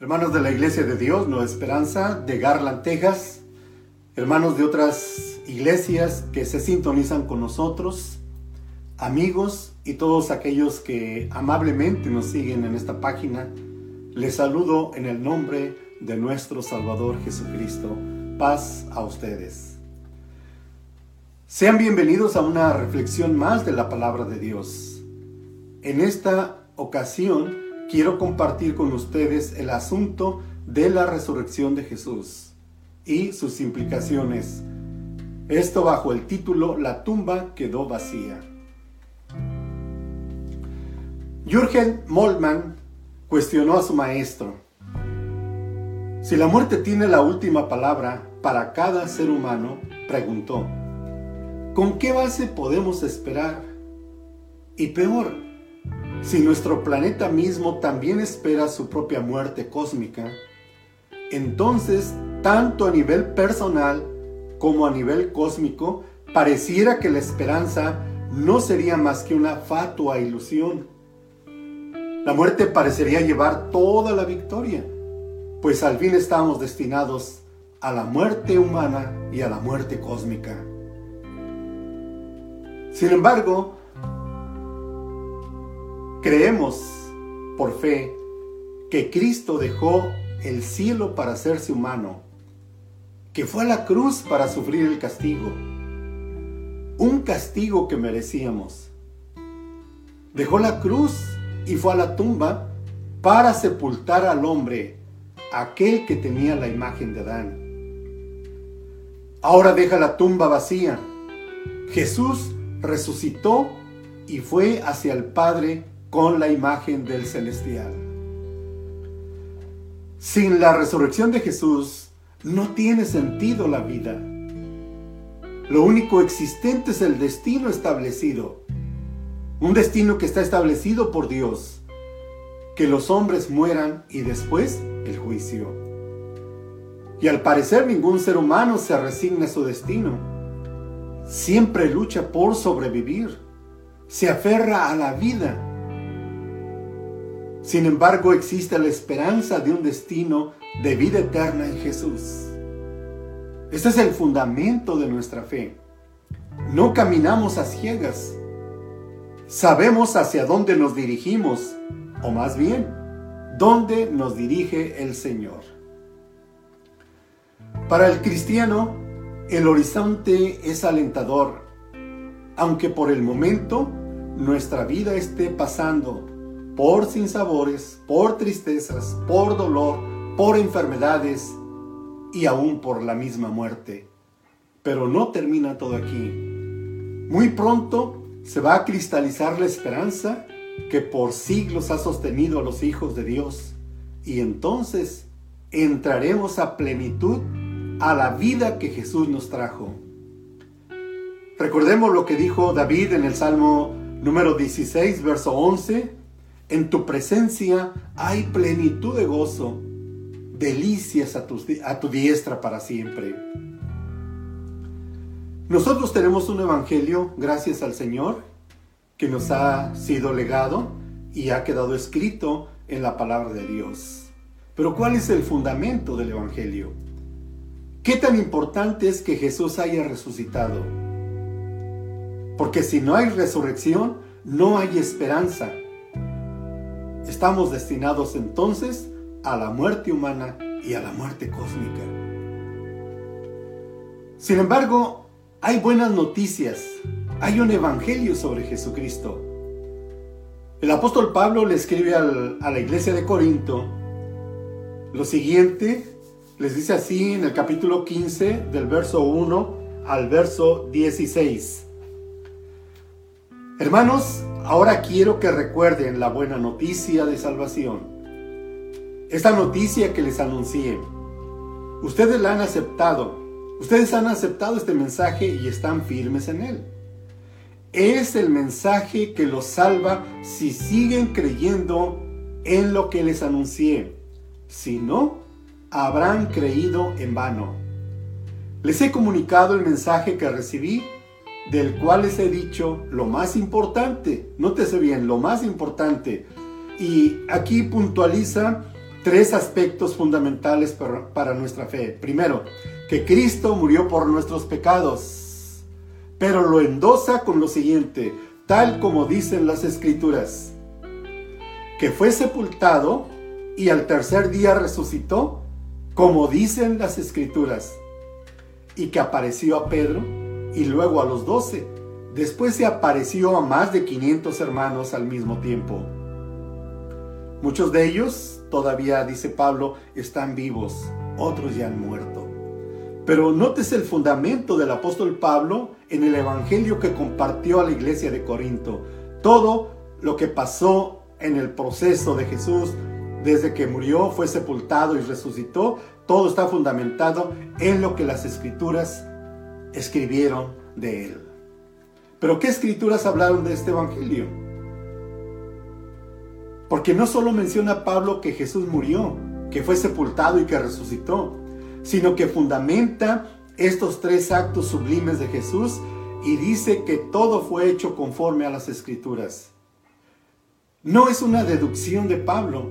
Hermanos de la Iglesia de Dios, Nueva Esperanza, de Garland, Texas, hermanos de otras iglesias que se sintonizan con nosotros, amigos y todos aquellos que amablemente nos siguen en esta página, les saludo en el nombre de nuestro Salvador Jesucristo. Paz a ustedes. Sean bienvenidos a una reflexión más de la palabra de Dios. En esta ocasión, quiero compartir con ustedes el asunto de la resurrección de Jesús y sus implicaciones. Esto bajo el título La tumba quedó vacía. Jürgen Moltmann cuestionó a su maestro. Si la muerte tiene la última palabra para cada ser humano, preguntó, ¿con qué base podemos esperar? Y peor, si nuestro planeta mismo también espera su propia muerte cósmica, entonces, tanto a nivel personal como a nivel cósmico, pareciera que la esperanza no sería más que una fatua ilusión. La muerte parecería llevar toda la victoria, pues al fin estamos destinados a la muerte humana y a la muerte cósmica. Sin embargo, Creemos por fe que Cristo dejó el cielo para hacerse humano, que fue a la cruz para sufrir el castigo, un castigo que merecíamos. Dejó la cruz y fue a la tumba para sepultar al hombre, aquel que tenía la imagen de Adán. Ahora deja la tumba vacía. Jesús resucitó y fue hacia el Padre con la imagen del celestial. Sin la resurrección de Jesús no tiene sentido la vida. Lo único existente es el destino establecido. Un destino que está establecido por Dios. Que los hombres mueran y después el juicio. Y al parecer ningún ser humano se resigna a su destino. Siempre lucha por sobrevivir. Se aferra a la vida sin embargo, existe la esperanza de un destino de vida eterna en Jesús. Este es el fundamento de nuestra fe. No caminamos a ciegas. Sabemos hacia dónde nos dirigimos, o más bien, dónde nos dirige el Señor. Para el cristiano, el horizonte es alentador, aunque por el momento nuestra vida esté pasando por sinsabores, por tristezas, por dolor, por enfermedades y aún por la misma muerte. Pero no termina todo aquí. Muy pronto se va a cristalizar la esperanza que por siglos ha sostenido a los hijos de Dios y entonces entraremos a plenitud a la vida que Jesús nos trajo. Recordemos lo que dijo David en el Salmo número 16, verso 11 en tu presencia hay plenitud de gozo, delicias a tu, diestra para siempre. Nosotros tenemos un evangelio, gracias al Señor, que nos ha sido legado y ha quedado escrito en la palabra de Dios. Pero ¿cuál es el fundamento del evangelio? ¿Qué tan importante es que Jesús haya resucitado? Porque si no hay resurrección, no hay esperanza. Estamos destinados entonces a la muerte humana y a la muerte cósmica. Sin embargo, hay buenas noticias. Hay un evangelio sobre Jesucristo. El apóstol Pablo le escribe a la iglesia de Corinto lo siguiente, les dice así en el capítulo 15 del verso 1 al verso 16. Hermanos, Ahora quiero que recuerden la buena noticia de salvación. Esta noticia que les anuncié. Ustedes la han aceptado. Ustedes han aceptado este mensaje y están firmes en él. Es el mensaje que los salva si siguen creyendo en lo que les anuncié. Si no, habrán creído en vano. Les he comunicado el mensaje que recibí del cual les he dicho lo más importante, nótese bien, lo más importante. Y aquí puntualiza tres aspectos fundamentales para, para nuestra fe. Primero, que Cristo murió por nuestros pecados, pero lo endosa con lo siguiente, tal como dicen las escrituras, que fue sepultado y al tercer día resucitó, como dicen las escrituras, y que apareció a Pedro y luego a los doce. Después se apareció a más de 500 hermanos al mismo tiempo. Muchos de ellos, todavía dice Pablo, están vivos, otros ya han muerto. Pero notes el fundamento del apóstol Pablo en el evangelio que compartió a la iglesia de Corinto. Todo lo que pasó en el proceso de Jesús desde que murió, fue sepultado y resucitó, todo está fundamentado en lo que las escrituras escribieron de él. Pero ¿qué escrituras hablaron de este evangelio? Porque no solo menciona Pablo que Jesús murió, que fue sepultado y que resucitó, sino que fundamenta estos tres actos sublimes de Jesús y dice que todo fue hecho conforme a las escrituras. No es una deducción de Pablo,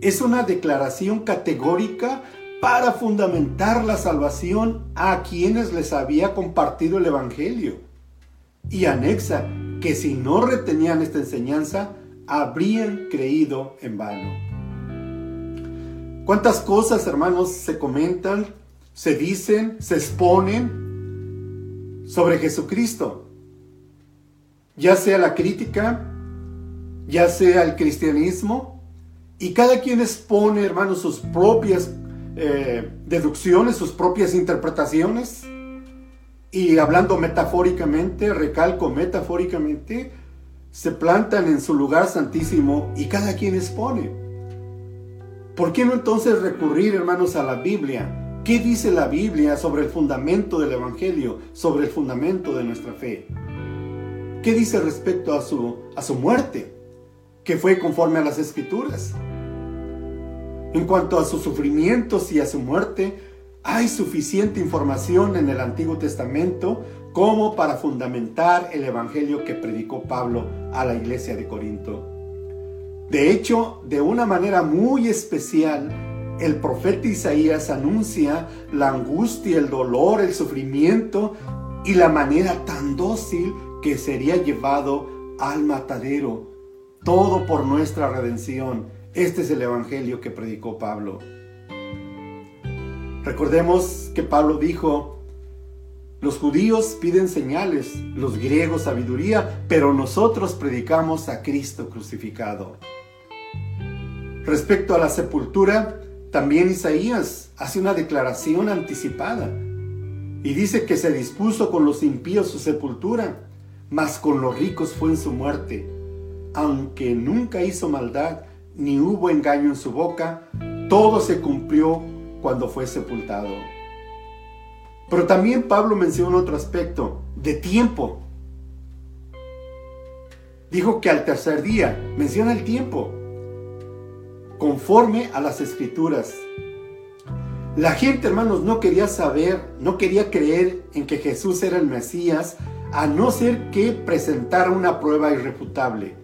es una declaración categórica para fundamentar la salvación a quienes les había compartido el Evangelio. Y anexa que si no retenían esta enseñanza, habrían creído en vano. ¿Cuántas cosas, hermanos, se comentan, se dicen, se exponen sobre Jesucristo? Ya sea la crítica, ya sea el cristianismo, y cada quien expone, hermanos, sus propias eh, deducciones, sus propias interpretaciones. Y hablando metafóricamente, recalco metafóricamente, se plantan en su lugar santísimo y cada quien expone. ¿Por qué no entonces recurrir, hermanos, a la Biblia? ¿Qué dice la Biblia sobre el fundamento del Evangelio, sobre el fundamento de nuestra fe? ¿Qué dice respecto a su, a su muerte, que fue conforme a las Escrituras? En cuanto a sus sufrimientos y a su muerte, hay suficiente información en el Antiguo Testamento como para fundamentar el Evangelio que predicó Pablo a la iglesia de Corinto. De hecho, de una manera muy especial, el profeta Isaías anuncia la angustia, el dolor, el sufrimiento y la manera tan dócil que sería llevado al matadero, todo por nuestra redención este es el Evangelio que predicó Pablo. Recordemos que Pablo dijo, los judíos piden señales, los griegos sabiduría, pero nosotros predicamos a Cristo crucificado. Respecto a la sepultura, también Isaías hace una declaración anticipada y dice que se dispuso con los impíos su sepultura, mas con los ricos fue en su muerte, aunque nunca hizo maldad ni hubo engaño en su boca, todo se cumplió cuando fue sepultado. Pero también Pablo menciona otro aspecto, de tiempo. Dijo que al tercer día, menciona el tiempo, conforme a las escrituras. La gente, hermanos, no quería saber, no quería creer en que Jesús era el Mesías, a no ser que presentara una prueba irrefutable.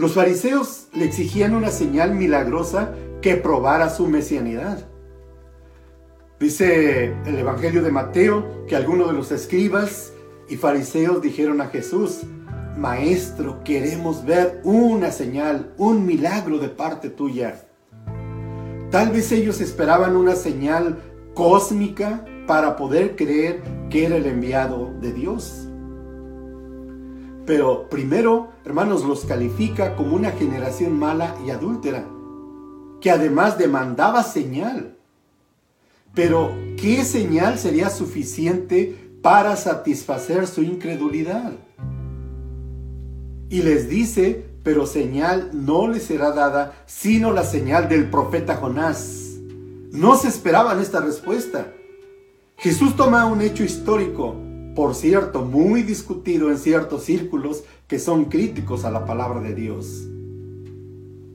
Los fariseos le exigían una señal milagrosa que probara su mesianidad. Dice el Evangelio de Mateo que algunos de los escribas y fariseos dijeron a Jesús, Maestro, queremos ver una señal, un milagro de parte tuya. Tal vez ellos esperaban una señal cósmica para poder creer que era el enviado de Dios. Pero primero, hermanos, los califica como una generación mala y adúltera, que además demandaba señal. Pero, ¿qué señal sería suficiente para satisfacer su incredulidad? Y les dice, pero señal no les será dada, sino la señal del profeta Jonás. No se esperaban esta respuesta. Jesús toma un hecho histórico, por cierto, muy discutido en ciertos círculos que son críticos a la palabra de Dios.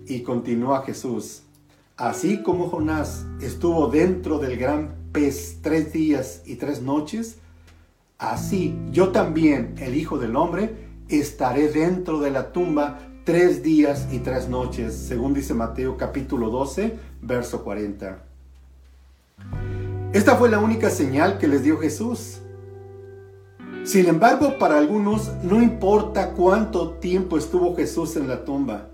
Y continúa Jesús, así como Jonás estuvo dentro del gran pez tres días y tres noches, así yo también, el Hijo del Hombre, estaré dentro de la tumba tres días y tres noches, según dice Mateo capítulo 12, verso 40. Esta fue la única señal que les dio Jesús. Sin embargo, para algunos no importa cuánto tiempo estuvo Jesús en la tumba.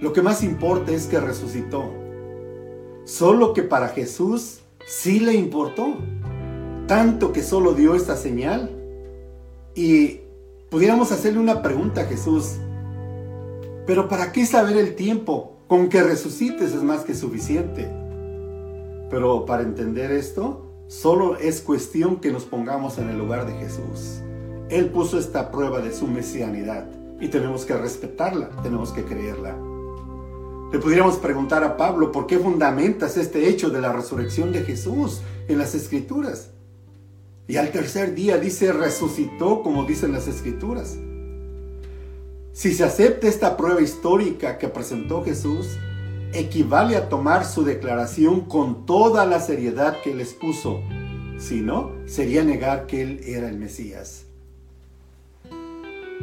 Lo que más importa es que resucitó. Solo que para Jesús sí le importó. Tanto que solo dio esta señal. Y pudiéramos hacerle una pregunta a Jesús. Pero ¿para qué saber el tiempo? Con que resucites es más que suficiente. Pero para entender esto, solo es cuestión que nos pongamos en el lugar de Jesús. Él puso esta prueba de su mesianidad y tenemos que respetarla, tenemos que creerla. Le pudiéramos preguntar a Pablo, ¿por qué fundamentas este hecho de la resurrección de Jesús en las escrituras? Y al tercer día dice, resucitó como dicen las escrituras. Si se acepta esta prueba histórica que presentó Jesús, equivale a tomar su declaración con toda la seriedad que les puso. Si no, sería negar que él era el Mesías.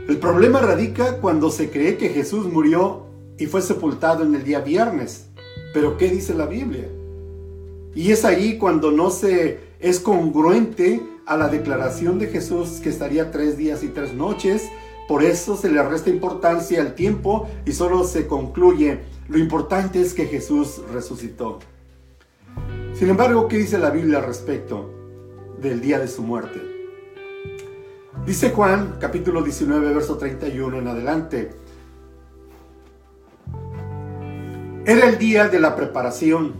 El problema radica cuando se cree que Jesús murió y fue sepultado en el día viernes. Pero ¿qué dice la Biblia? Y es ahí cuando no se es congruente a la declaración de Jesús que estaría tres días y tres noches. Por eso se le resta importancia al tiempo y solo se concluye lo importante es que Jesús resucitó. Sin embargo, ¿qué dice la Biblia al respecto del día de su muerte? Dice Juan, capítulo 19, verso 31 en adelante. Era el día de la preparación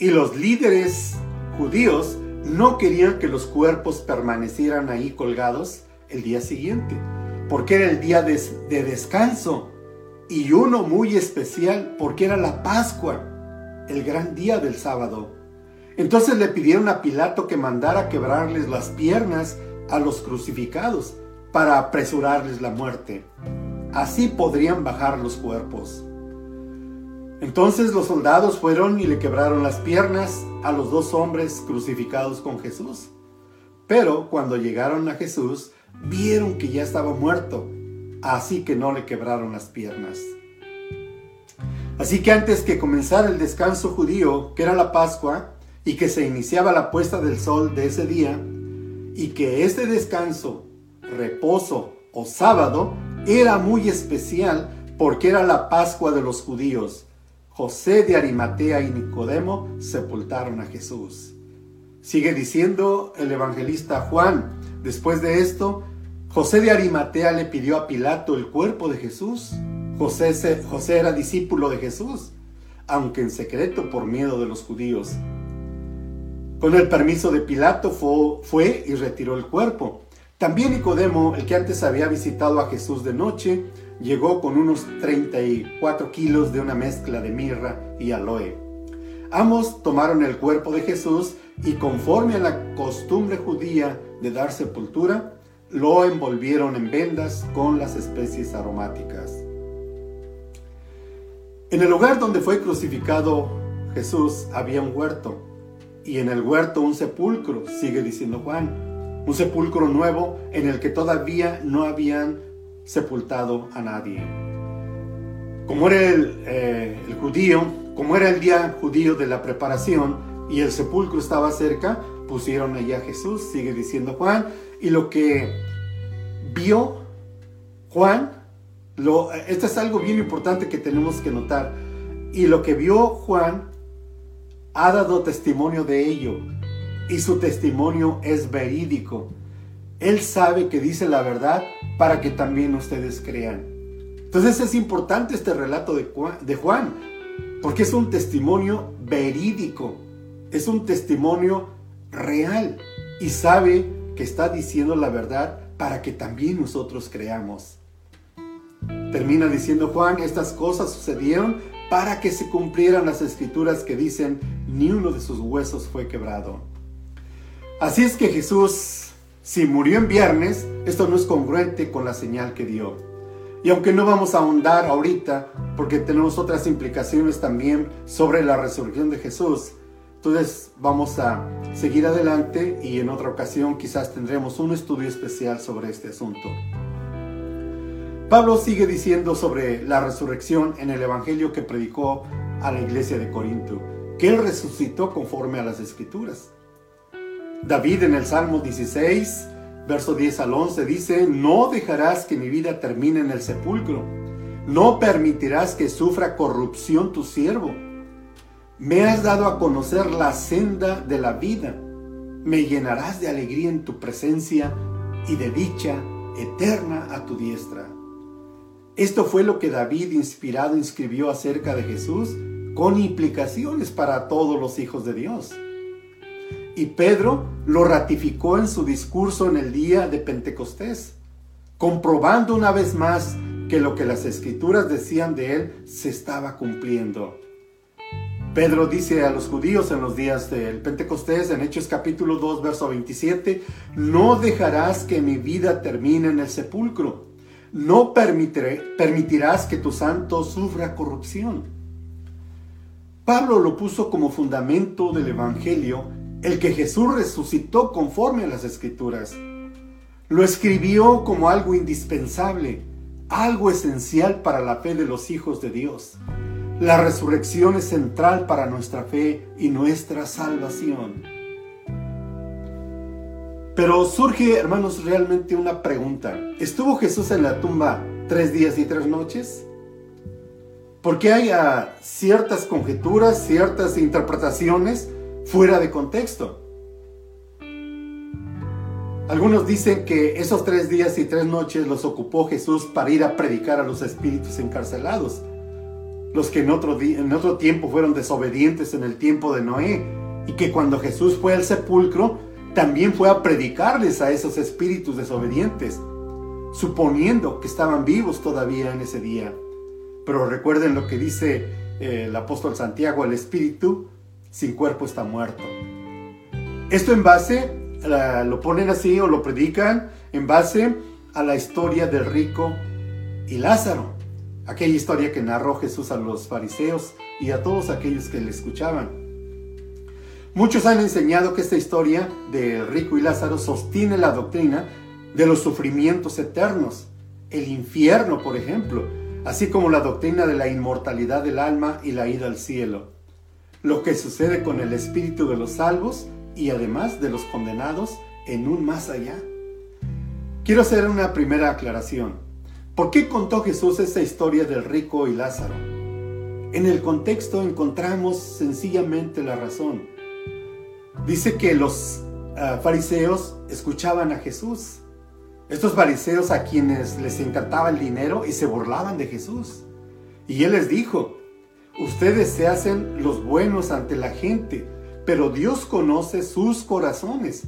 y los líderes judíos no querían que los cuerpos permanecieran ahí colgados el día siguiente, porque era el día de, de descanso y uno muy especial porque era la Pascua, el gran día del sábado. Entonces le pidieron a Pilato que mandara quebrarles las piernas a los crucificados para apresurarles la muerte. Así podrían bajar los cuerpos. Entonces los soldados fueron y le quebraron las piernas a los dos hombres crucificados con Jesús. Pero cuando llegaron a Jesús, vieron que ya estaba muerto así que no le quebraron las piernas. Así que antes que comenzara el descanso judío, que era la Pascua, y que se iniciaba la puesta del sol de ese día, y que este descanso, reposo o sábado, era muy especial porque era la Pascua de los judíos. José de Arimatea y Nicodemo sepultaron a Jesús. Sigue diciendo el evangelista Juan, después de esto, José de Arimatea le pidió a Pilato el cuerpo de Jesús. José, era discípulo de Jesús, aunque en secreto por miedo de los judíos. Con el permiso de Pilato fue, fue y retiró el cuerpo. También Nicodemo, el que antes había visitado a Jesús de noche, llegó con unos 34 kilos de una mezcla de mirra y aloe. Ambos tomaron el cuerpo de Jesús y conforme a la costumbre judía de dar sepultura, lo envolvieron en vendas con las especies aromáticas. En el lugar donde fue crucificado Jesús había un huerto y en el huerto un sepulcro, sigue diciendo Juan, un sepulcro nuevo en el que todavía no habían sepultado a nadie. Como era el, eh, el judío, como era el día judío de la preparación y el sepulcro estaba cerca, pusieron allá a Jesús, sigue diciendo Juan, y lo que vio Juan, esto es algo bien importante que tenemos que notar, y lo que vio Juan ha dado testimonio de ello, y su testimonio es verídico. Él sabe que dice la verdad para que también ustedes crean. Entonces es importante este relato de Juan porque es un testimonio verídico, es un testimonio real y sabe que está diciendo la verdad para que también nosotros creamos. Termina diciendo Juan, estas cosas sucedieron para que se cumplieran las escrituras que dicen, ni uno de sus huesos fue quebrado. Así es que Jesús, si murió en viernes, esto no es congruente con la señal que dio. Y aunque no vamos a ahondar ahorita, porque tenemos otras implicaciones también sobre la resurrección de Jesús, entonces vamos a seguir adelante y en otra ocasión quizás tendremos un estudio especial sobre este asunto. Pablo sigue diciendo sobre la resurrección en el Evangelio que predicó a la iglesia de Corinto, que él resucitó conforme a las escrituras. David en el Salmo 16, verso 10 al 11 dice, no dejarás que mi vida termine en el sepulcro, no permitirás que sufra corrupción tu siervo. Me has dado a conocer la senda de la vida, me llenarás de alegría en tu presencia y de dicha eterna a tu diestra. Esto fue lo que David inspirado inscribió acerca de Jesús con implicaciones para todos los hijos de Dios. Y Pedro lo ratificó en su discurso en el día de Pentecostés, comprobando una vez más que lo que las escrituras decían de él se estaba cumpliendo. Pedro dice a los judíos en los días del Pentecostés, en Hechos capítulo 2, verso 27, no dejarás que mi vida termine en el sepulcro, no permitirás que tu santo sufra corrupción. Pablo lo puso como fundamento del Evangelio, el que Jesús resucitó conforme a las Escrituras. Lo escribió como algo indispensable, algo esencial para la fe de los hijos de Dios. La resurrección es central para nuestra fe y nuestra salvación. Pero surge, hermanos, realmente una pregunta. ¿Estuvo Jesús en la tumba tres días y tres noches? Porque hay ah, ciertas conjeturas, ciertas interpretaciones fuera de contexto. Algunos dicen que esos tres días y tres noches los ocupó Jesús para ir a predicar a los espíritus encarcelados los que en otro, en otro tiempo fueron desobedientes en el tiempo de Noé, y que cuando Jesús fue al sepulcro, también fue a predicarles a esos espíritus desobedientes, suponiendo que estaban vivos todavía en ese día. Pero recuerden lo que dice eh, el apóstol Santiago, el espíritu sin cuerpo está muerto. Esto en base, lo ponen así o lo predican en base a la historia del rico y Lázaro aquella historia que narró Jesús a los fariseos y a todos aquellos que le escuchaban. Muchos han enseñado que esta historia de rico y Lázaro sostiene la doctrina de los sufrimientos eternos, el infierno, por ejemplo, así como la doctrina de la inmortalidad del alma y la ida al cielo, lo que sucede con el espíritu de los salvos y además de los condenados en un más allá. Quiero hacer una primera aclaración. ¿Por qué contó Jesús esa historia del rico y Lázaro? En el contexto encontramos sencillamente la razón. Dice que los ah, fariseos escuchaban a Jesús. Estos fariseos a quienes les encantaba el dinero y se burlaban de Jesús. Y él les dijo, ustedes se hacen los buenos ante la gente, pero Dios conoce sus corazones.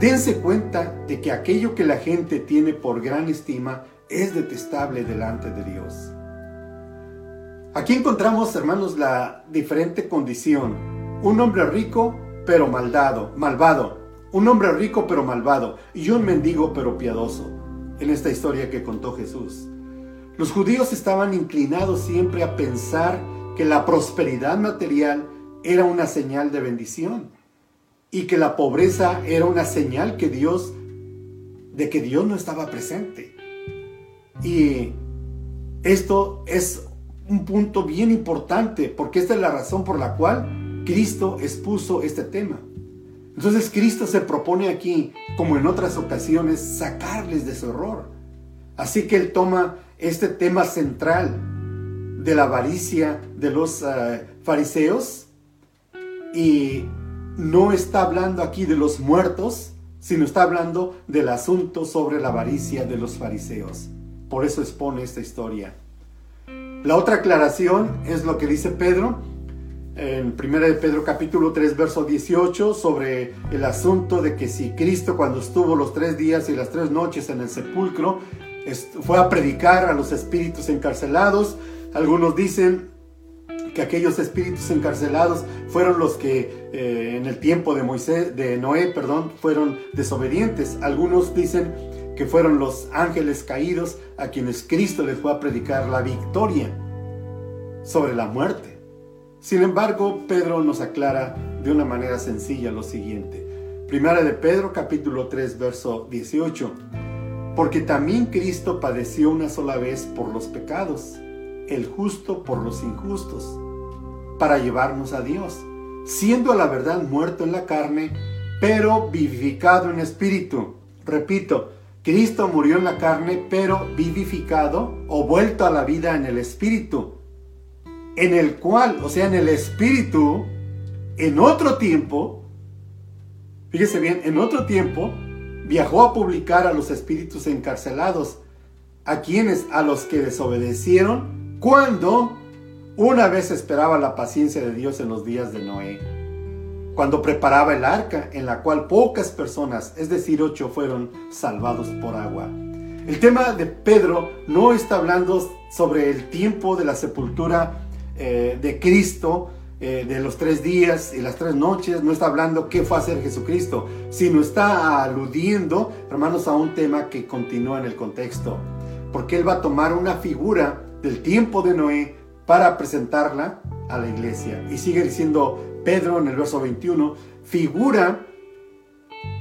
Dense cuenta de que aquello que la gente tiene por gran estima es detestable delante de Dios. Aquí encontramos, hermanos, la diferente condición. Un hombre rico, pero maldado, malvado. Un hombre rico, pero malvado. Y un mendigo, pero piadoso. En esta historia que contó Jesús. Los judíos estaban inclinados siempre a pensar que la prosperidad material era una señal de bendición y que la pobreza era una señal que Dios de que Dios no estaba presente. Y esto es un punto bien importante porque esta es la razón por la cual Cristo expuso este tema. Entonces Cristo se propone aquí, como en otras ocasiones, sacarles de su error. Así que Él toma este tema central de la avaricia de los eh, fariseos y no está hablando aquí de los muertos, sino está hablando del asunto sobre la avaricia de los fariseos. Por eso expone esta historia. La otra aclaración es lo que dice Pedro en 1 de Pedro capítulo 3 verso 18 sobre el asunto de que si Cristo cuando estuvo los tres días y las tres noches en el sepulcro fue a predicar a los espíritus encarcelados, algunos dicen que aquellos espíritus encarcelados fueron los que eh, en el tiempo de Moisés, de Noé, perdón, fueron desobedientes. Algunos dicen que fueron los ángeles caídos a quienes Cristo les fue a predicar la victoria sobre la muerte. Sin embargo, Pedro nos aclara de una manera sencilla lo siguiente. Primera de Pedro capítulo 3 verso 18. porque también Cristo padeció una sola vez por los pecados, el justo por los injustos, para llevarnos a Dios, siendo a la verdad muerto en la carne, pero vivificado en espíritu. Repito, Cristo murió en la carne, pero vivificado o vuelto a la vida en el espíritu, en el cual, o sea, en el espíritu, en otro tiempo, fíjese bien, en otro tiempo, viajó a publicar a los espíritus encarcelados, a quienes, a los que desobedecieron, cuando una vez esperaba la paciencia de Dios en los días de Noé, cuando preparaba el arca en la cual pocas personas, es decir, ocho, fueron salvados por agua. El tema de Pedro no está hablando sobre el tiempo de la sepultura eh, de Cristo, eh, de los tres días y las tres noches, no está hablando qué fue a hacer Jesucristo, sino está aludiendo, hermanos, a un tema que continúa en el contexto, porque Él va a tomar una figura del tiempo de Noé para presentarla a la iglesia. Y sigue diciendo Pedro en el verso 21, figura,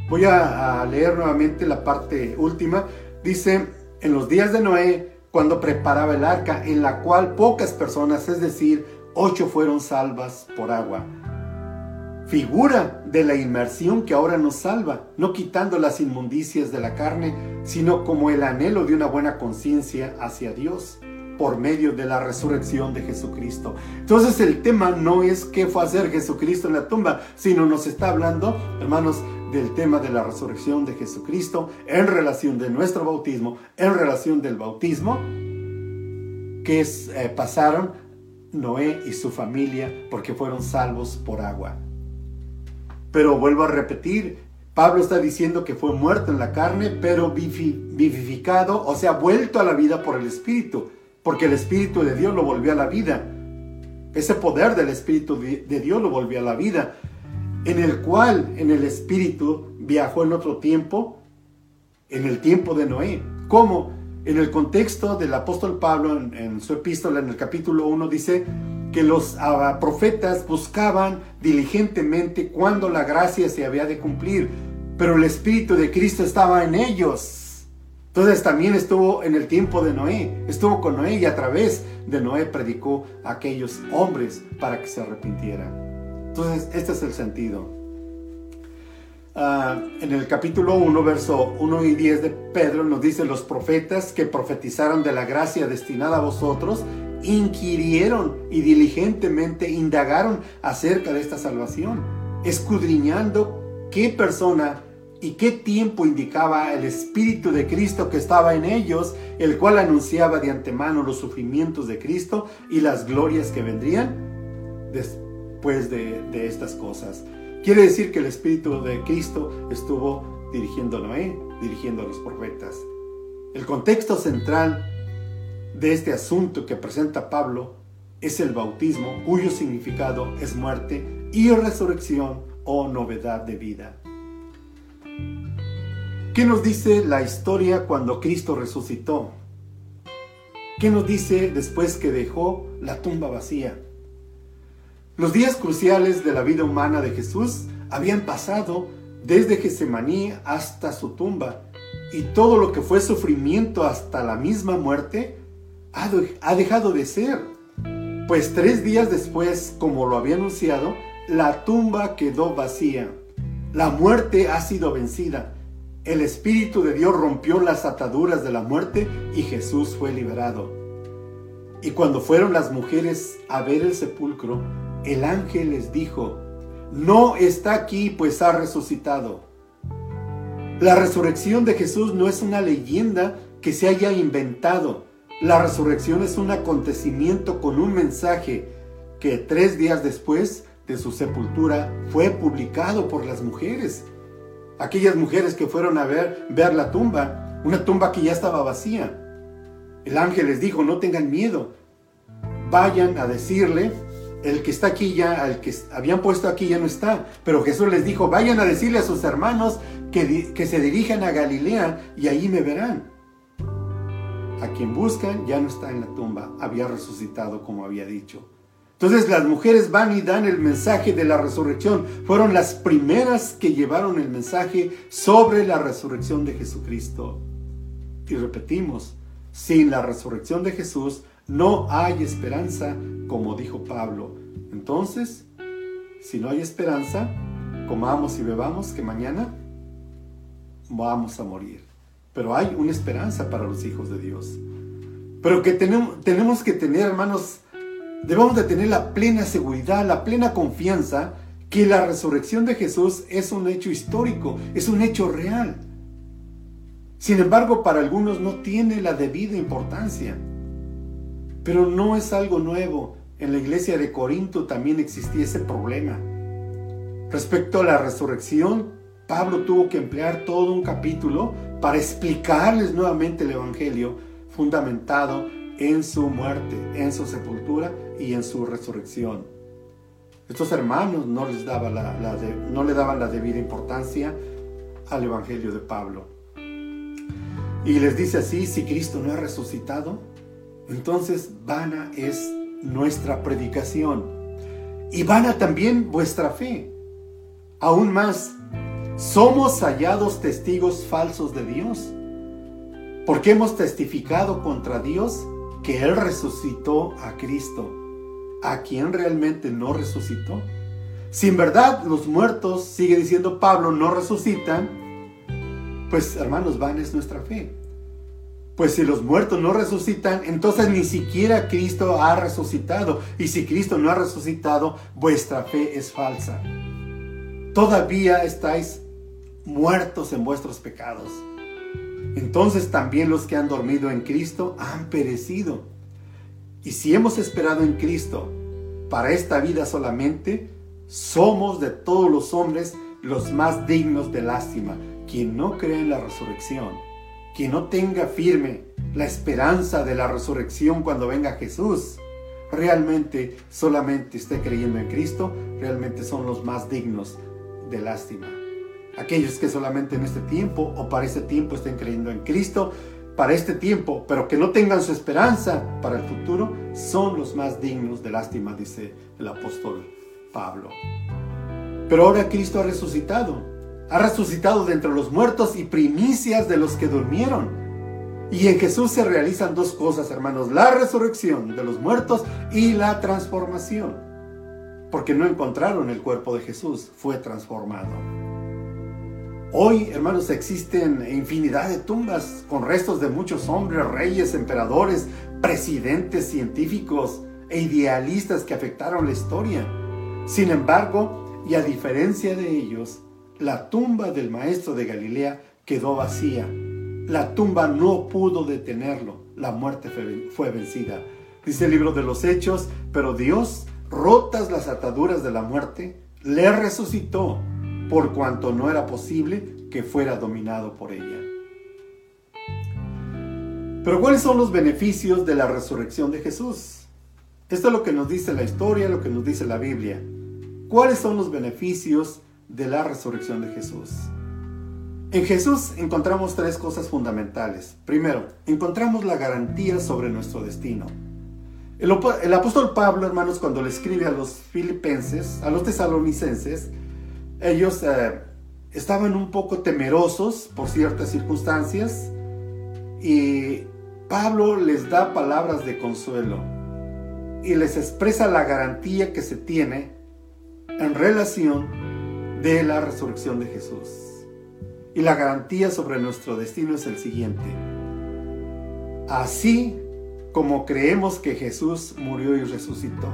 voy a, leer nuevamente la parte última, dice, en los días de Noé, cuando preparaba el arca, en la cual pocas personas, es decir, ocho fueron salvas por agua. Figura de la inmersión que ahora nos salva, no quitando las inmundicias de la carne, sino como el anhelo de una buena conciencia hacia Dios por medio de la resurrección de Jesucristo. Entonces el tema no es qué fue hacer Jesucristo en la tumba, sino nos está hablando, hermanos, del tema de la resurrección de Jesucristo en relación de nuestro bautismo, en relación del bautismo que eh, pasaron Noé y su familia porque fueron salvos por agua. Pero vuelvo a repetir, Pablo está diciendo que fue muerto en la carne, pero vivificado, o sea, vuelto a la vida por el Espíritu, porque el Espíritu de Dios lo volvió a la vida. Ese poder del Espíritu de Dios lo volvió a la vida, en el cual en el Espíritu viajó en otro tiempo, en el tiempo de Noé. ¿Cómo? En el contexto del apóstol Pablo, en, su epístola, en el capítulo 1, dice que los ah, profetas buscaban diligentemente cuando la gracia se había de cumplir, pero el Espíritu de Cristo estaba en ellos. Entonces también estuvo en el tiempo de Noé, estuvo con Noé y a través de Noé predicó a aquellos hombres para que se arrepintieran. Entonces, este es el sentido. Ah, en el capítulo 1, verso 1 y 10 de Pedro nos dice, los profetas que profetizaron de la gracia destinada a vosotros, inquirieron y diligentemente indagaron acerca de esta salvación, escudriñando qué persona y qué tiempo indicaba el Espíritu de Cristo que estaba en ellos, el cual anunciaba de antemano los sufrimientos de Cristo y las glorias que vendrían después de, estas cosas. Quiere decir que el Espíritu de Cristo estuvo dirigiendo a Noé, dirigiendo a los profetas. El contexto central de este asunto que presenta Pablo es el bautismo, cuyo significado es muerte y resurrección o novedad de vida. ¿Qué nos dice la historia cuando Cristo resucitó? ¿Qué nos dice después que dejó la tumba vacía? Los días cruciales de la vida humana de Jesús habían pasado desde Getsemaní hasta su tumba y todo lo que fue sufrimiento hasta la misma muerte ha dejado de ser. Pues tres días después, como lo había anunciado, la tumba quedó vacía. La muerte ha sido vencida. El Espíritu de Dios rompió las ataduras de la muerte y Jesús fue liberado. Y cuando fueron las mujeres a ver el sepulcro, el ángel les dijo, no está aquí, pues ha resucitado. La resurrección de Jesús no es una leyenda que se haya inventado. La resurrección es un acontecimiento con un mensaje que tres días después de su sepultura fue publicado por las mujeres. Aquellas mujeres que fueron a ver, ver la tumba, una tumba que ya estaba vacía. El ángel les dijo, no tengan miedo, vayan a decirle el que está aquí ya, el que habían puesto aquí ya no está. Pero Jesús les dijo, vayan a decirle a sus hermanos que, que se dirijan a Galilea y ahí me verán. A quien buscan ya no está en la tumba, había resucitado como había dicho. Entonces las mujeres van y dan el mensaje de la resurrección. Fueron las primeras que llevaron el mensaje sobre la resurrección de Jesucristo. Y repetimos, sin la resurrección de Jesús no hay esperanza, como dijo Pablo. Entonces, si no hay esperanza, comamos y bebamos que mañana vamos a morir. Pero hay una esperanza para los hijos de Dios. Pero que tenemos, tenemos que tener, hermanos, debemos de tener la plena seguridad, la plena confianza que la resurrección de Jesús es un hecho histórico, es un hecho real. Sin embargo, para algunos no tiene la debida importancia. Pero no es algo nuevo. En la iglesia de Corinto también existía ese problema. Respecto a la resurrección, Pablo tuvo que emplear todo un capítulo para explicarles nuevamente el Evangelio fundamentado en su muerte, en su sepultura y en su resurrección. Estos hermanos no, les la, no le daban la debida importancia al Evangelio de Pablo. Y les dice así, si Cristo no ha resucitado, entonces vana es nuestra predicación y vana también vuestra fe. Aún más, somos hallados testigos falsos de Dios, porque hemos testificado contra Dios que Él resucitó a Cristo, a quien realmente no resucitó. Si en verdad los muertos, sigue diciendo Pablo, no resucitan, pues hermanos, van es nuestra fe. Pues si los muertos no resucitan, entonces ni siquiera Cristo ha resucitado. Y si Cristo no ha resucitado, vuestra fe es falsa. Todavía estáis muertos en vuestros pecados. Entonces también los que han dormido en Cristo han perecido. Y si hemos esperado en Cristo para esta vida solamente, somos de todos los hombres los más dignos de lástima. Quien no cree en la resurrección, quien no tenga firme la esperanza de la resurrección cuando venga Jesús, realmente solamente esté creyendo en Cristo, realmente son los más dignos de lástima. Aquellos que solamente en este tiempo o para este tiempo estén creyendo en Cristo, para este tiempo, pero que no tengan su esperanza para el futuro, son los más dignos de lástima, dice el apóstol Pablo. Pero ahora Cristo ha resucitado, ha resucitado de entre los muertos y primicias de los que durmieron. Y en Jesús se realizan dos cosas, hermanos, la resurrección de los muertos y la transformación. Porque no encontraron el cuerpo de Jesús, fue transformado. Hoy, hermanos, existen infinidad de tumbas con restos de muchos hombres, reyes, emperadores, presidentes, científicos e idealistas que afectaron la historia. Sin embargo, y a diferencia de ellos, la tumba del maestro de Galilea quedó vacía. La tumba no pudo detenerlo. La muerte fue vencida. Dice el libro de los Hechos, pero Dios, rotas las ataduras de la muerte, le resucitó por cuanto no era posible que fuera dominado por ella. Pero ¿cuáles son los beneficios de la resurrección de Jesús? Esto es lo que nos dice la historia, lo que nos dice la Biblia. ¿Cuáles son los beneficios de la resurrección de Jesús? En Jesús encontramos tres cosas fundamentales. Primero, encontramos la garantía sobre nuestro destino. El, apóstol Pablo, hermanos, cuando le escribe a los filipenses, a los tesalonicenses, ellos eh, estaban un poco temerosos por ciertas circunstancias y Pablo les da palabras de consuelo y les expresa la garantía que se tiene en relación de la resurrección de Jesús. Y la garantía sobre nuestro destino es el siguiente. Así como creemos que Jesús murió y resucitó,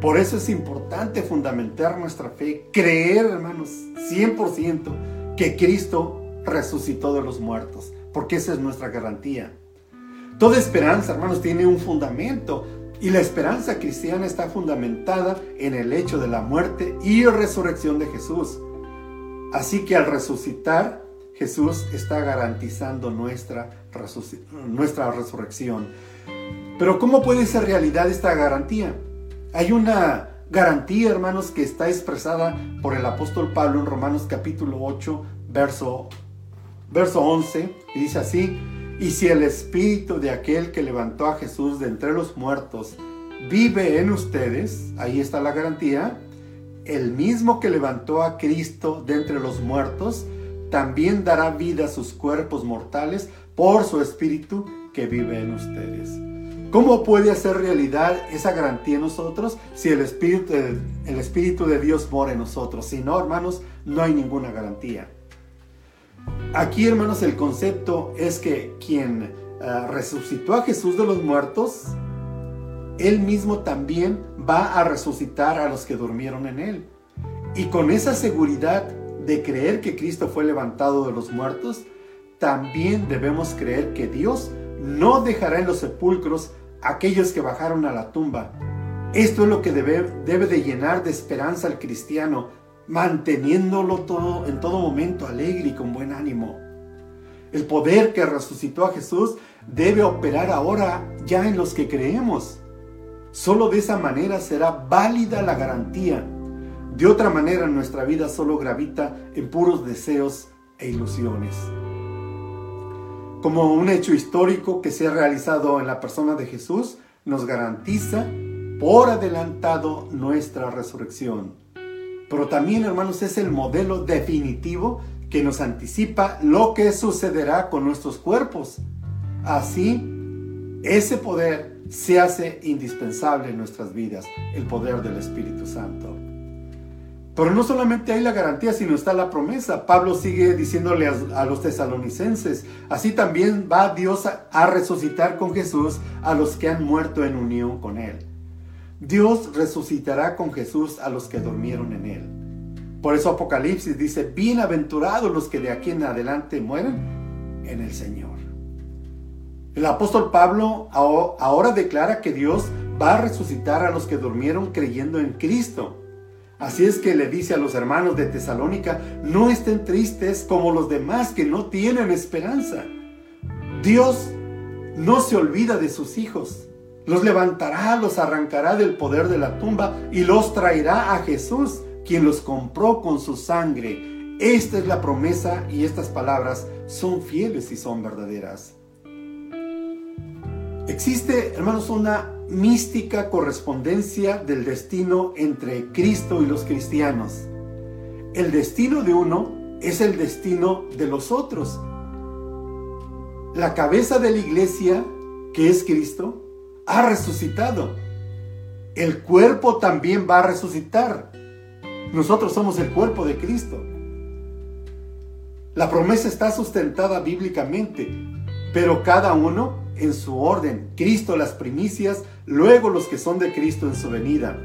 por eso es importante fundamentar nuestra fe, creer, hermanos, 100% que Cristo resucitó de los muertos, porque esa es nuestra garantía. Toda esperanza, hermanos, tiene un fundamento y la esperanza cristiana está fundamentada en el hecho de la muerte y resurrección de Jesús. Así que al resucitar, Jesús está garantizando nuestra, nuestra resurrección. Pero ¿cómo puede ser realidad esta garantía? Hay una garantía, hermanos, que está expresada por el apóstol Pablo en Romanos capítulo 8, verso, verso 11, y dice así, y si el espíritu de aquel que levantó a Jesús de entre los muertos vive en ustedes, ahí está la garantía, el mismo que levantó a Cristo de entre los muertos, también dará vida a sus cuerpos mortales por su Espíritu que vive en ustedes. ¿Cómo puede hacer realidad esa garantía en nosotros si el Espíritu, el Espíritu de Dios mora en nosotros? Si no, hermanos, no hay ninguna garantía. Aquí, hermanos, el concepto es que quien eh, resucitó a Jesús de los muertos, él mismo también va a resucitar a los que durmieron en él. Y con esa seguridad de creer que Cristo fue levantado de los muertos, también debemos creer que Dios no dejará en los sepulcros aquellos que bajaron a la tumba. Esto es lo que debe, debe de llenar de esperanza al cristiano, manteniéndolo todo en todo momento alegre y con buen ánimo. El poder que resucitó a Jesús debe operar ahora ya en los que creemos. Solo de esa manera será válida la garantía. De otra manera nuestra vida solo gravita en puros deseos e ilusiones como un hecho histórico que se ha realizado en la persona de Jesús, nos garantiza por adelantado nuestra resurrección. Pero también, hermanos, es el modelo definitivo que nos anticipa lo que sucederá con nuestros cuerpos. Así, ese poder se hace indispensable en nuestras vidas, el poder del Espíritu Santo. Pero no solamente hay la garantía, sino está la promesa. Pablo sigue diciéndole a, los tesalonicenses, así también va Dios a, resucitar con Jesús a los que han muerto en unión con Él. Dios resucitará con Jesús a los que durmieron en Él. Por eso Apocalipsis dice, bienaventurados los que de aquí en adelante mueren en el Señor. El apóstol Pablo ahora declara que Dios va a resucitar a los que durmieron creyendo en Cristo. Así es que le dice a los hermanos de Tesalónica, no estén tristes como los demás que no tienen esperanza. Dios no se olvida de sus hijos. Los levantará, los arrancará del poder de la tumba y los traerá a Jesús, quien los compró con su sangre. Esta es la promesa y estas palabras son fieles y son verdaderas. Existe, hermanos, una mística correspondencia del destino entre Cristo y los cristianos. El destino de uno es el destino de los otros. La cabeza de la iglesia, que es Cristo, ha resucitado. El cuerpo también va a resucitar. Nosotros somos el cuerpo de Cristo. La promesa está sustentada bíblicamente, pero cada uno en su orden. Cristo las primicias, luego los que son de Cristo en su venida.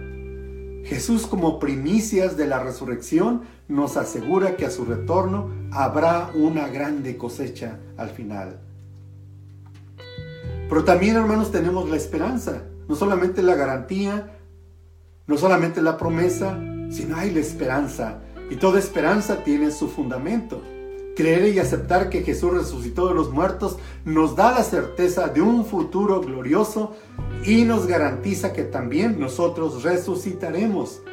Jesús como primicias de la resurrección nos asegura que a su retorno habrá una grande cosecha al final. Pero también, hermanos, tenemos la esperanza, no solamente la garantía, no solamente la promesa, sino hay la esperanza. Y toda esperanza tiene su fundamento. Creer y aceptar que Jesús resucitó de los muertos nos da la certeza de un futuro glorioso y nos garantiza que también nosotros resucitaremos.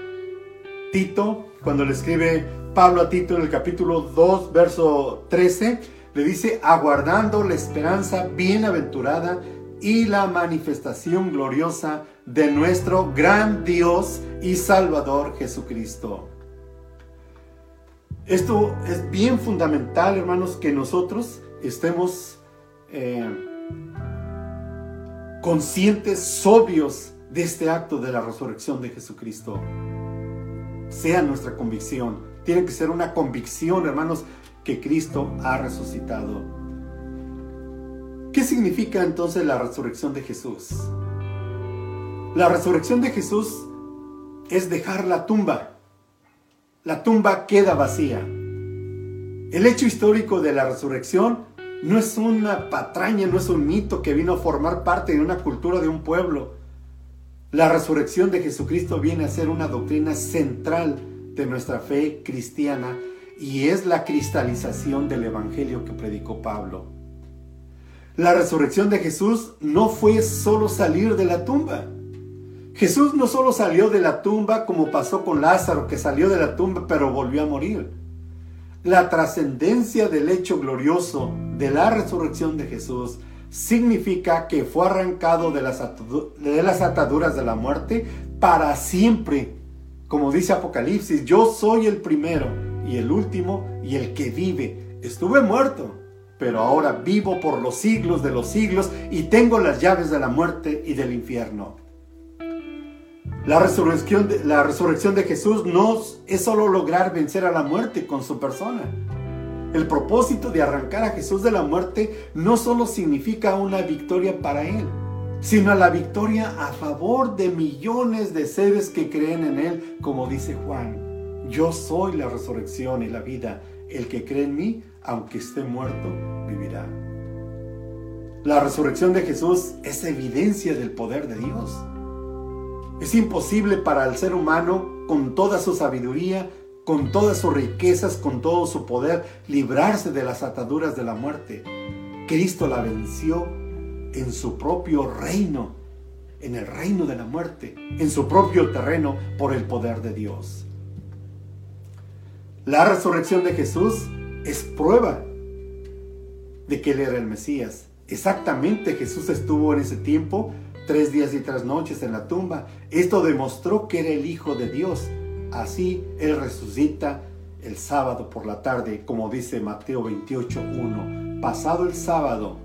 Tito, cuando le escribe Pablo a Tito en el capítulo 2, verso 13, le dice, aguardando la esperanza bienaventurada y la manifestación gloriosa de nuestro gran Dios y Salvador Jesucristo. Esto es bien fundamental, hermanos, que nosotros estemos eh, conscientes, sobrios de este acto de la resurrección de Jesucristo. Sea nuestra convicción. Tiene que ser una convicción, hermanos, que Cristo ha resucitado. ¿Qué significa entonces la resurrección de Jesús? La resurrección de Jesús es dejar la tumba la tumba queda vacía. El hecho histórico de la resurrección no es una patraña, no es un mito que vino a formar parte de una cultura de un pueblo. La resurrección de Jesucristo viene a ser una doctrina central de nuestra fe cristiana y es la cristalización del Evangelio que predicó Pablo. La resurrección de Jesús no fue solo salir de la tumba. Jesús no solo salió de la tumba como pasó con Lázaro, que salió de la tumba pero volvió a morir. La trascendencia del hecho glorioso de la resurrección de Jesús significa que fue arrancado de las, ataduras de la muerte para siempre. Como dice Apocalipsis, yo soy el primero y el último y el que vive. Estuve muerto pero ahora vivo por los siglos de los siglos y tengo las llaves de la muerte y del infierno. La resurrección de, Jesús no es solo lograr vencer a la muerte con su persona. El propósito de arrancar a Jesús de la muerte no solo significa una victoria para Él, sino la victoria a favor de millones de seres que creen en Él, como dice Juan. Yo soy la resurrección y la vida. El que cree en mí, aunque esté muerto, vivirá. La resurrección de Jesús es evidencia del poder de Dios. Es imposible para el ser humano, con toda su sabiduría, con todas sus riquezas, con todo su poder, librarse de las ataduras de la muerte. Cristo la venció en su propio reino, en el reino de la muerte, en su propio terreno por el poder de Dios. La resurrección de Jesús es prueba de que Él era el Mesías. Exactamente Jesús estuvo en ese tiempo, tres días y tres noches en la tumba. Esto demostró que era el Hijo de Dios. Así Él resucita el sábado por la tarde, como dice Mateo 28.1. Pasado el sábado,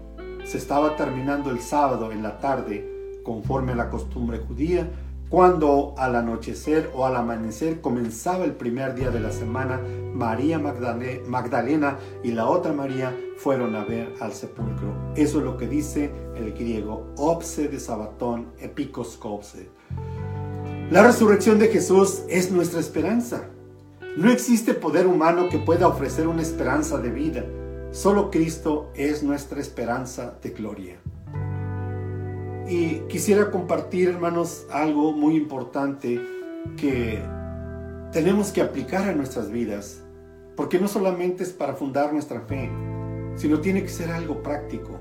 se estaba terminando el sábado en la tarde, conforme a la costumbre judía, cuando al anochecer o al amanecer comenzaba el primer día de la semana, María Magdalena y la otra María fueron a ver al sepulcro. Eso es lo que dice el griego, opse de sabatón, epicoskopse. La resurrección de Jesús es nuestra esperanza. No existe poder humano que pueda ofrecer una esperanza de vida. Solo Cristo es nuestra esperanza de gloria. Y quisiera compartir, hermanos, algo muy importante que tenemos que aplicar a nuestras vidas, porque no solamente es para fundar nuestra fe, sino tiene que ser algo práctico.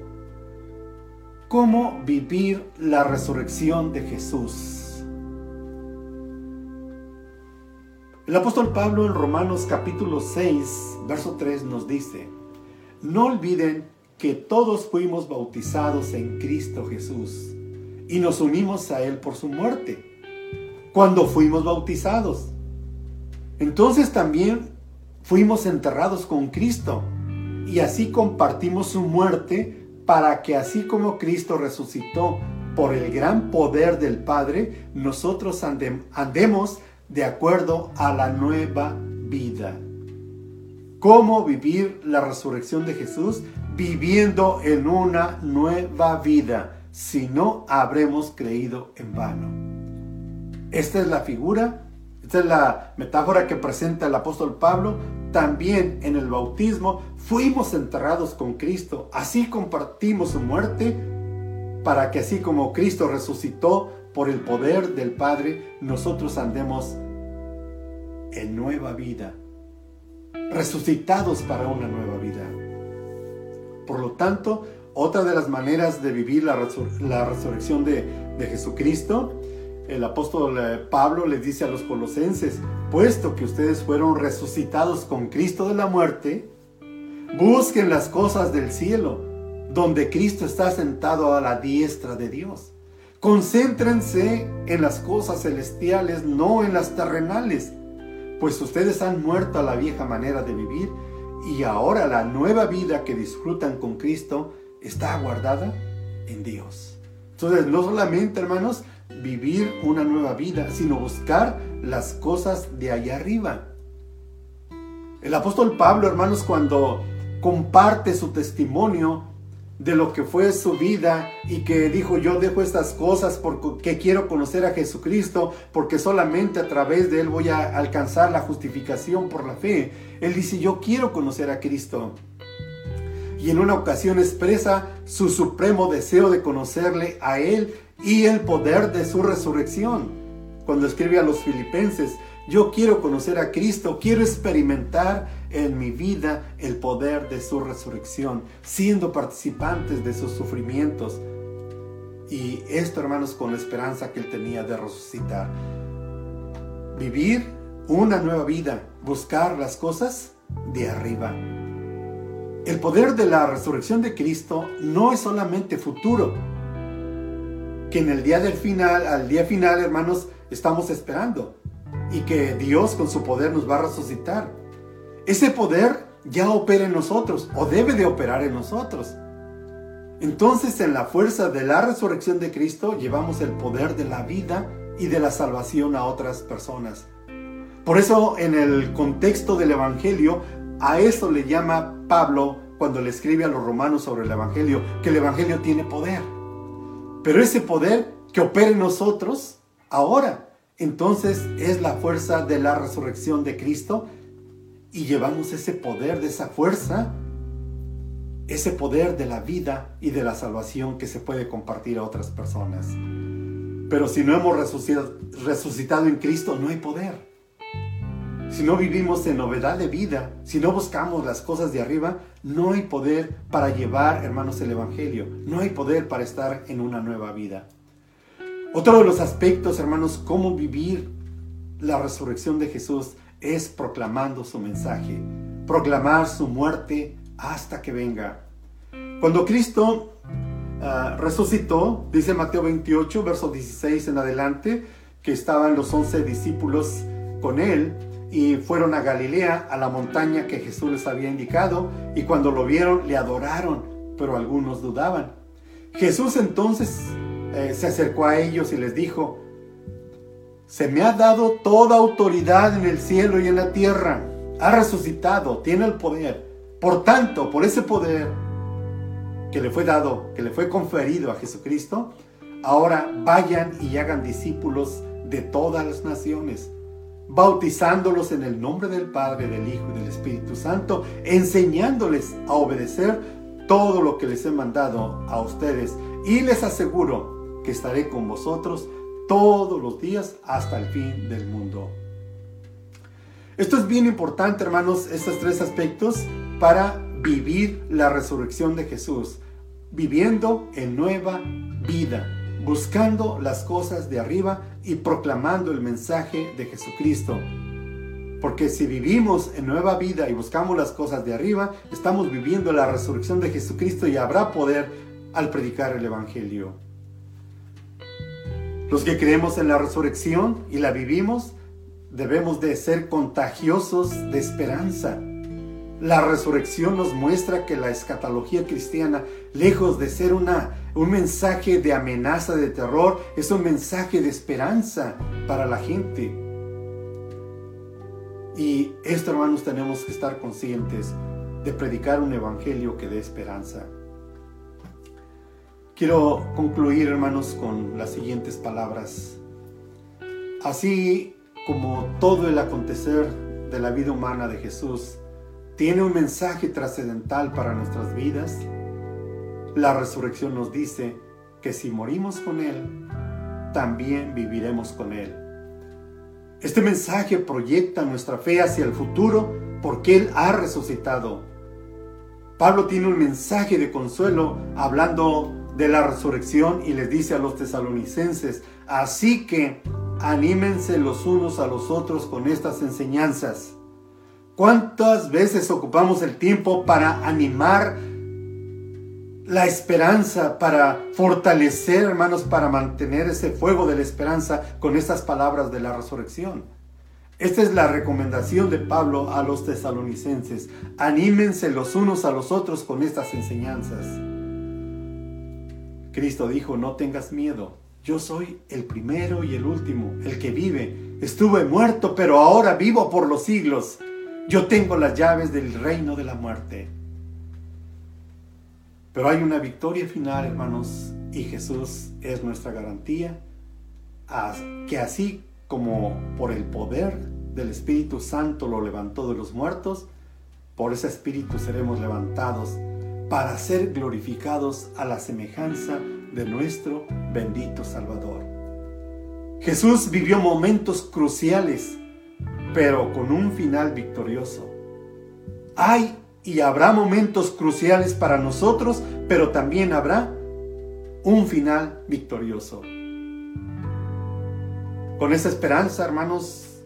¿Cómo vivir la resurrección de Jesús? El apóstol Pablo en Romanos capítulo 6, verso 3 nos dice, no olviden que todos fuimos bautizados en Cristo Jesús y nos unimos a Él por su muerte, cuando fuimos bautizados. Entonces también fuimos enterrados con Cristo y así compartimos su muerte para que así como Cristo resucitó por el gran poder del Padre, nosotros andemos de acuerdo a la nueva vida. ¿Cómo vivir la resurrección de Jesús? Viviendo en una nueva vida si no habremos creído en vano. Esta es la figura, esta es la metáfora que presenta el apóstol Pablo. También en el bautismo fuimos enterrados con Cristo, así compartimos su muerte, para que así como Cristo resucitó por el poder del Padre, nosotros andemos en nueva vida, resucitados para una nueva vida. Por lo tanto, otra de las maneras de vivir la, resurrección de, de Jesucristo, el apóstol eh, Pablo les dice a los colosenses, puesto que ustedes fueron resucitados con Cristo de la muerte, busquen las cosas del cielo, donde Cristo está sentado a la diestra de Dios. Concéntrense en las cosas celestiales, no en las terrenales, pues ustedes han muerto a la vieja manera de vivir y ahora la nueva vida que disfrutan con Cristo está guardada en Dios. Entonces, no solamente, hermanos, vivir una nueva vida, sino buscar las cosas de allá arriba. El apóstol Pablo, hermanos, cuando comparte su testimonio de lo que fue su vida y que dijo yo dejo estas cosas porque quiero conocer a Jesucristo porque solamente a través de él voy a alcanzar la justificación por la fe. Él dice yo quiero conocer a Cristo y en una ocasión expresa su supremo deseo de conocerle a Él y el poder de su resurrección. Cuando escribe a los filipenses, yo quiero conocer a Cristo, quiero experimentar en mi vida el poder de su resurrección, siendo participantes de sus sufrimientos. Y esto, hermanos, con la esperanza que él tenía de resucitar. Vivir una nueva vida, buscar las cosas de arriba. El poder de la resurrección de Cristo no es solamente futuro, que en el día del final, al día final, hermanos, estamos esperando y que Dios con su poder nos va a resucitar. Ese poder ya opera en nosotros o debe de operar en nosotros. Entonces en la fuerza de la resurrección de Cristo llevamos el poder de la vida y de la salvación a otras personas. Por eso en el contexto del Evangelio, a eso le llama Pablo cuando le escribe a los romanos sobre el Evangelio, que el Evangelio tiene poder. Pero ese poder que opera en nosotros ahora, entonces es la fuerza de la resurrección de Cristo y llevamos ese poder de esa fuerza, ese poder de la vida y de la salvación que se puede compartir a otras personas. Pero si no hemos resucitado en Cristo, no hay poder. Si no vivimos en novedad de vida, si no buscamos las cosas de arriba, no hay poder para llevar, hermanos, el Evangelio. No hay poder para estar en una nueva vida. Otro de los aspectos, hermanos, cómo vivir la resurrección de Jesús es proclamando su mensaje, proclamar su muerte hasta que venga. Cuando Cristo ah, resucitó, dice Mateo 28, verso 16 en adelante, que estaban los once discípulos con él, y fueron a Galilea, a la montaña que Jesús les había indicado, y cuando lo vieron le adoraron, pero algunos dudaban. Jesús entonces eh, se acercó a ellos y les dijo, se me ha dado toda autoridad en el cielo y en la tierra. Ha resucitado, tiene el poder. Por tanto, por ese poder que le fue dado, que le fue conferido a Jesucristo, ahora vayan y hagan discípulos de todas las naciones bautizándolos en el nombre del Padre, del Hijo y del Espíritu Santo, enseñándoles a obedecer todo lo que les he mandado a ustedes. Y les aseguro que estaré con vosotros todos los días hasta el fin del mundo. Esto es bien importante, hermanos, estos tres aspectos para vivir la resurrección de Jesús, viviendo en nueva vida buscando las cosas de arriba y proclamando el mensaje de Jesucristo. Porque si vivimos en nueva vida y buscamos las cosas de arriba, estamos viviendo la resurrección de Jesucristo y habrá poder al predicar el Evangelio. Los que creemos en la resurrección y la vivimos, debemos de ser contagiosos de esperanza la resurrección nos muestra que la escatología cristiana, lejos de ser una, un mensaje de amenaza, de terror, es un mensaje de esperanza para la gente. Y esto, hermanos, tenemos que estar conscientes de predicar un evangelio que dé esperanza. Quiero concluir, hermanos, con las siguientes palabras. Así como todo el acontecer de la vida humana de Jesús, tiene un mensaje trascendental para nuestras vidas. La resurrección nos dice que si morimos con Él, también viviremos con Él. Este mensaje proyecta nuestra fe hacia el futuro porque Él ha resucitado. Pablo tiene un mensaje de consuelo hablando de la resurrección y les dice a los tesalonicenses, así que anímense los unos a los otros con estas enseñanzas. ¿Cuántas veces ocupamos el tiempo para animar la esperanza, para fortalecer, hermanos, para mantener ese fuego de la esperanza con estas palabras de la resurrección? Esta es la recomendación de Pablo a los tesalonicenses. Anímense los unos a los otros con estas enseñanzas. Cristo dijo, no tengas miedo. Yo soy el primero y el último, el que vive. Estuve muerto, pero ahora vivo por los siglos. Yo tengo las llaves del reino de la muerte. Pero hay una victoria final, hermanos, y Jesús es nuestra garantía, que así como por el poder del Espíritu Santo lo levantó de los muertos, por ese Espíritu seremos levantados para ser glorificados a la semejanza de nuestro bendito Salvador. Jesús vivió momentos cruciales pero con un final victorioso. Hay y habrá momentos cruciales para nosotros, pero también habrá un final victorioso. Con esa esperanza, hermanos,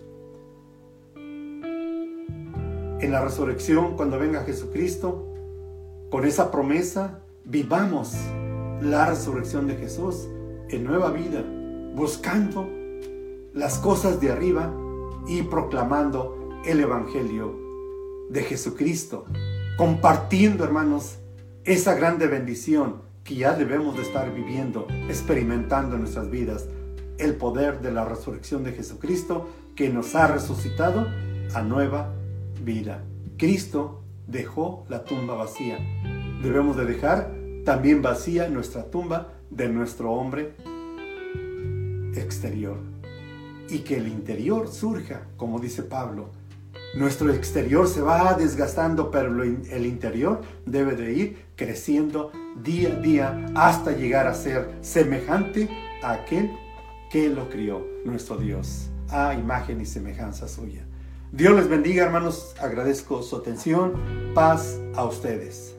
en la resurrección, cuando venga Jesucristo, con esa promesa, vivamos la resurrección de Jesús en nueva vida, buscando las cosas de arriba y proclamando el Evangelio de Jesucristo, compartiendo, hermanos, esa grande bendición que ya debemos de estar viviendo, experimentando en nuestras vidas, el poder de la resurrección de Jesucristo que nos ha resucitado a nueva vida. Cristo dejó la tumba vacía. Debemos de dejar también vacía nuestra tumba de nuestro hombre exterior. Y que el interior surja, como dice Pablo. Nuestro exterior se va desgastando, pero el interior debe de ir creciendo día a día hasta llegar a ser semejante a aquel que lo crió, nuestro Dios, a imagen y semejanza suya. Dios les bendiga, hermanos. Agradezco su atención. Paz a ustedes.